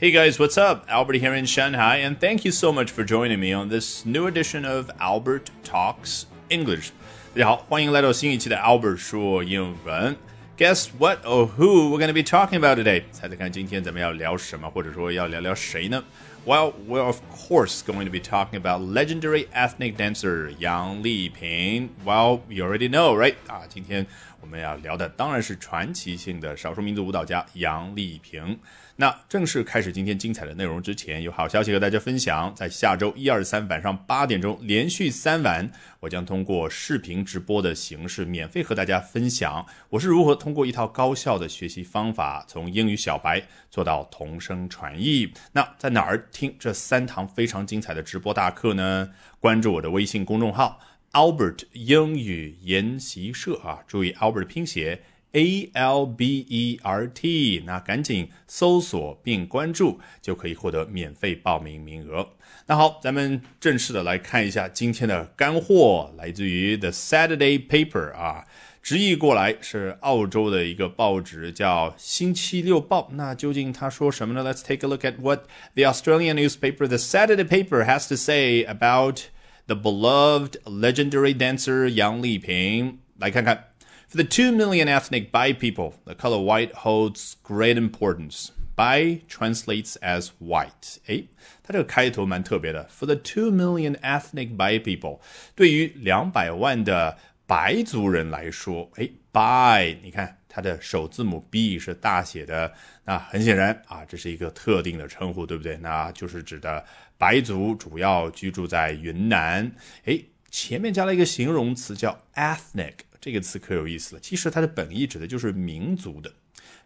Hey guys, what's up? Albert here in Shanghai, and thank you so much for joining me on this new edition of Albert Talks English. 大家好，欢迎来到新一期的 Albert 说英文。Guess what or who we're going to be talking about today? 猜猜看，今天咱们要聊什么，或者说要聊聊谁呢？Well, we're of course going to be talking about legendary ethnic dancer Yang Liping. Well, you already know, right? 啊，今天 我们要聊的当然是传奇性的少数民族舞蹈家杨丽萍。那正式开始今天精彩的内容之前，有好消息和大家分享。在下周一、二、三晚上八点钟，连续三晚，我将通过视频直播的形式，免费和大家分享我是如何通过一套高效的学习方法，从英语小白做到同声传译。那在哪儿听这三堂非常精彩的直播大课呢？关注我的微信公众号 Albert 英语研习社啊，注意 Albert 拼写。A L B E R T，那赶紧搜索并关注，就可以获得免费报名名额。那好，咱们正式的来看一下今天的干货，来自于 The Saturday Paper 啊，直译过来是澳洲的一个报纸，叫《星期六报》。那究竟他说什么呢？Let's take a look at what the Australian newspaper The Saturday Paper has to say about the beloved legendary dancer Yang Liping。来看看。For the 2 million ethnic Bai people, the color white holds great importance. Bai translates as white. 哎，它这个开头蛮特别的。For the 2 million ethnic Bai people，对于两百万的白族人来说，哎，Bai，你看 它的首字母 B 是大写的，那很显然啊，这是一个特定的称呼，对不对？那就是指的白族主要居住在云南。哎，前面加了一个形容词叫 ethnic。这个词可有意思了，其实它的本意指的就是民族的，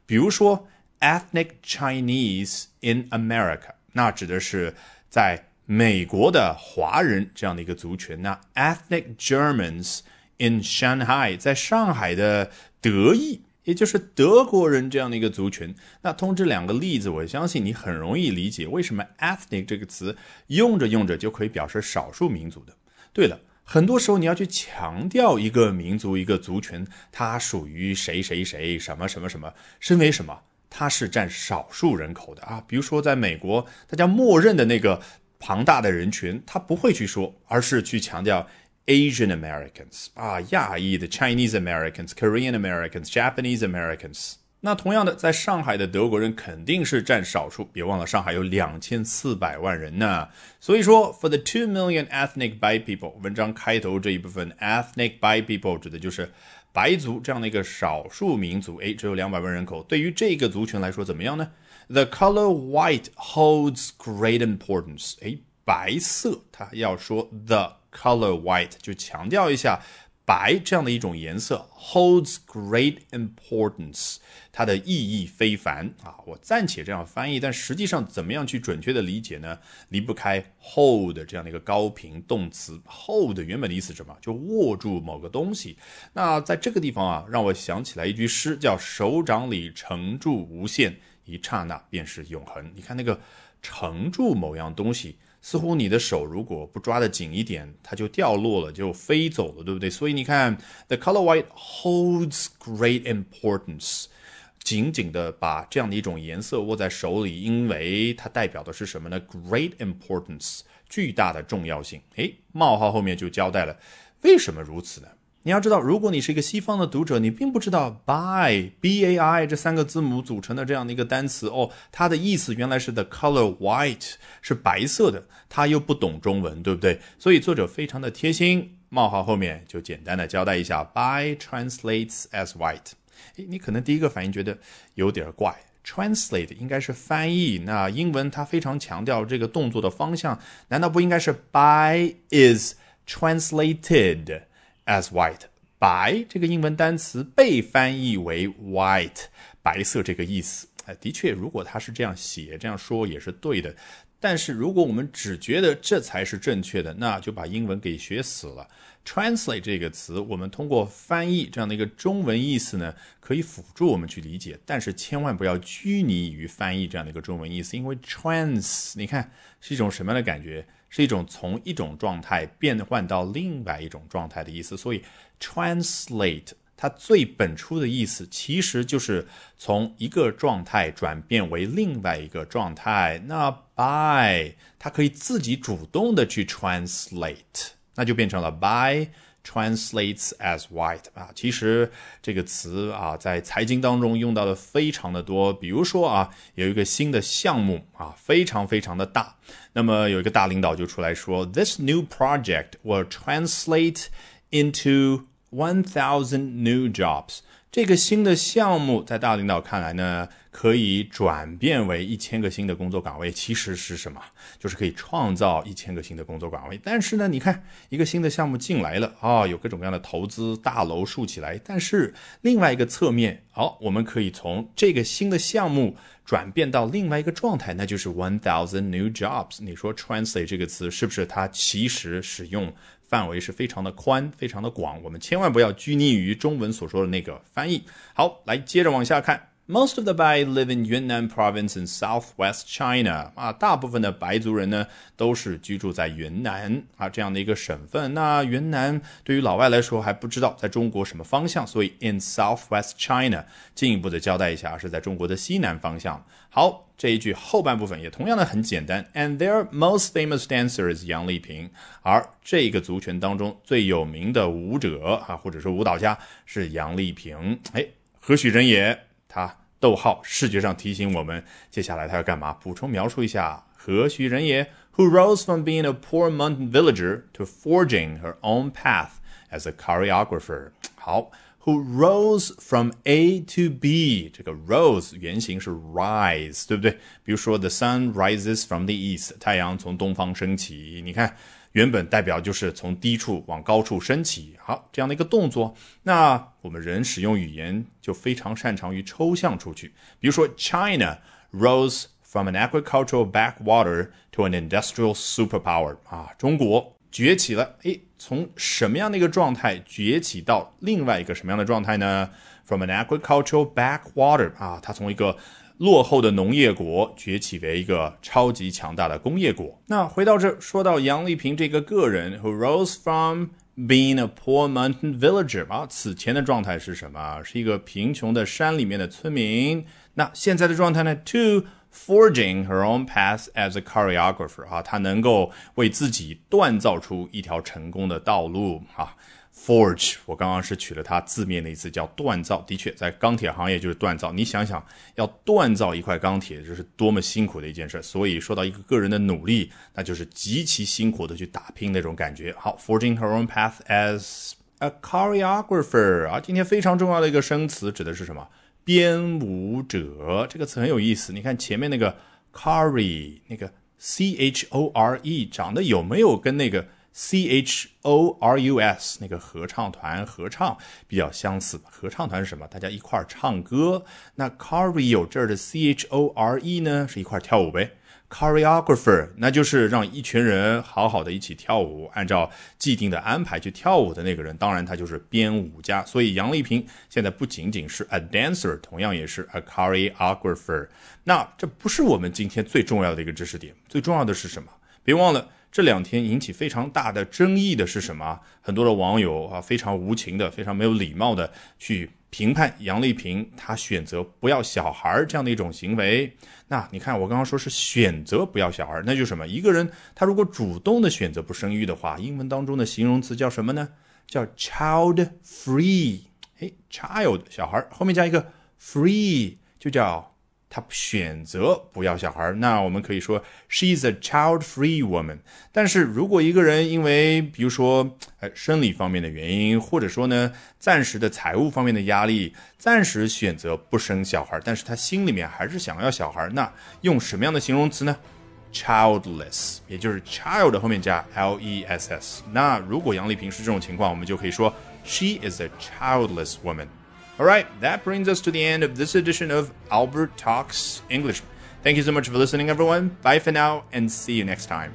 比如说 ethnic Chinese in America，那指的是在美国的华人这样的一个族群。那 ethnic Germans in Shanghai，在上海的德裔，也就是德国人这样的一个族群。那通这两个例子，我相信你很容易理解为什么 ethnic 这个词用着用着就可以表示少数民族的。对了。很多时候，你要去强调一个民族、一个族群，它属于谁谁谁，什么什么什么，身为什么，它是占少数人口的啊。比如说，在美国，大家默认的那个庞大的人群，他不会去说，而是去强调 Asian Americans 啊，亚裔的 Chinese Americans、Korean Americans、Japanese Americans。那同样的，在上海的德国人肯定是占少数，别忘了上海有两千四百万人呢。所以说，for the two million ethnic Bai people，文章开头这一部分 ethnic Bai people 指的就是白族这样的一个少数民族。哎，只有两百万人口，对于这个族群来说怎么样呢？The color white holds great importance。哎，白色，它要说 the color white，就强调一下。白这样的一种颜色 holds great importance，它的意义非凡啊！我暂且这样翻译，但实际上怎么样去准确的理解呢？离不开 hold 这样的一个高频动词。hold 原本的意思什么？就握住某个东西。那在这个地方啊，让我想起来一句诗，叫“手掌里盛住无限，一刹那便是永恒”。你看那个盛住某样东西。似乎你的手如果不抓得紧一点，它就掉落了，就飞走了，对不对？所以你看，the color white holds great importance，紧紧的把这样的一种颜色握在手里，因为它代表的是什么呢？great importance，巨大的重要性。诶，冒号后面就交代了，为什么如此呢？你要知道，如果你是一个西方的读者，你并不知道 by b a i 这三个字母组成的这样的一个单词哦，它的意思原来是 the color white 是白色的，他又不懂中文，对不对？所以作者非常的贴心，冒号后面就简单的交代一下，by translates as white。诶，你可能第一个反应觉得有点怪，translate 应该是翻译，那英文它非常强调这个动作的方向，难道不应该是 by is translated”？As white，白这个英文单词被翻译为 white，白色这个意思。哎，的确，如果他是这样写、这样说也是对的。但是如果我们只觉得这才是正确的，那就把英文给学死了。translate 这个词，我们通过翻译这样的一个中文意思呢，可以辅助我们去理解，但是千万不要拘泥于翻译这样的一个中文意思，因为 trans，你看是一种什么样的感觉？是一种从一种状态变换到另外一种状态的意思，所以 translate。它最本初的意思其实就是从一个状态转变为另外一个状态。那 by 它可以自己主动的去 translate，那就变成了 by。Translates as white 啊，其实这个词啊，在财经当中用到的非常的多。比如说啊，有一个新的项目啊，非常非常的大，那么有一个大领导就出来说，This new project will translate into one thousand new jobs。这个新的项目在大领导看来呢？可以转变为一千个新的工作岗位，其实是什么？就是可以创造一千个新的工作岗位。但是呢，你看一个新的项目进来了啊，有各种各样的投资，大楼竖起来。但是另外一个侧面，好，我们可以从这个新的项目转变到另外一个状态，那就是 one thousand new jobs。你说 translate 这个词是不是它其实使用范围是非常的宽，非常的广？我们千万不要拘泥于中文所说的那个翻译。好，来接着往下看。Most of the Bai live in Yunnan province in southwest China 啊，大部分的白族人呢都是居住在云南啊这样的一个省份。那云南对于老外来说还不知道在中国什么方向，所以 in southwest China 进一步的交代一下是在中国的西南方向。好，这一句后半部分也同样的很简单。And their most famous dancer is 杨丽萍，而这个族群当中最有名的舞者啊，或者说舞蹈家是杨丽萍。哎，何许人也？他。逗号，视觉上提醒我们，接下来他要干嘛？补充描述一下何许人也？Who rose from being a poor mountain villager to forging her own path as a choreographer？好，Who rose from A to B？这个 rose 原型是 rise，对不对？比如说，The sun rises from the east，太阳从东方升起。你看。原本代表就是从低处往高处升起，好这样的一个动作。那我们人使用语言就非常擅长于抽象出去。比如说，China rose from an agricultural backwater to an industrial superpower。啊，中国崛起了，诶，从什么样的一个状态崛起到另外一个什么样的状态呢？From an agricultural backwater。啊，它从一个落后的农业国崛起为一个超级强大的工业国。那回到这，说到杨丽萍这个个人，who rose from being a poor mountain villager 啊，此前的状态是什么？是一个贫穷的山里面的村民。那现在的状态呢？To forging her own path as a choreographer 啊，她能够为自己锻造出一条成功的道路啊。Forge，我刚刚是取了它字面的意思，叫锻造。的确，在钢铁行业就是锻造。你想想，要锻造一块钢铁，这是多么辛苦的一件事。所以说到一个个人的努力，那就是极其辛苦的去打拼那种感觉。好，forging her own path as a choreographer 啊，今天非常重要的一个生词指的是什么？编舞者。这个词很有意思。你看前面那个 chore，那个 c h o r e，长得有没有跟那个？C H O R U S 那个合唱团合唱比较相似，合唱团是什么？大家一块儿唱歌。那 chore 有这儿的 C H O R E 呢，是一块儿跳舞呗。Choreographer 那就是让一群人好好的一起跳舞，按照既定的安排去跳舞的那个人，当然他就是编舞家。所以杨丽萍现在不仅仅是 a dancer，同样也是 a choreographer。那这不是我们今天最重要的一个知识点，最重要的是什么？别忘了。这两天引起非常大的争议的是什么？很多的网友啊，非常无情的、非常没有礼貌的去评判杨丽萍她选择不要小孩这样的一种行为。那你看，我刚刚说是选择不要小孩，那就什么？一个人他如果主动的选择不生育的话，英文当中的形容词叫什么呢？叫 child free。哎，child 小孩后面加一个 free 就叫。她选择不要小孩，那我们可以说 she's a child-free woman。但是如果一个人因为比如说呃生理方面的原因，或者说呢暂时的财务方面的压力，暂时选择不生小孩，但是他心里面还是想要小孩，那用什么样的形容词呢？childless，也就是 child 后面加 l-e-s-s。那如果杨丽萍是这种情况，我们就可以说 she is a childless woman。All right, that brings us to the end of this edition of Albert Talks English. Thank you so much for listening, everyone. Bye for now, and see you next time.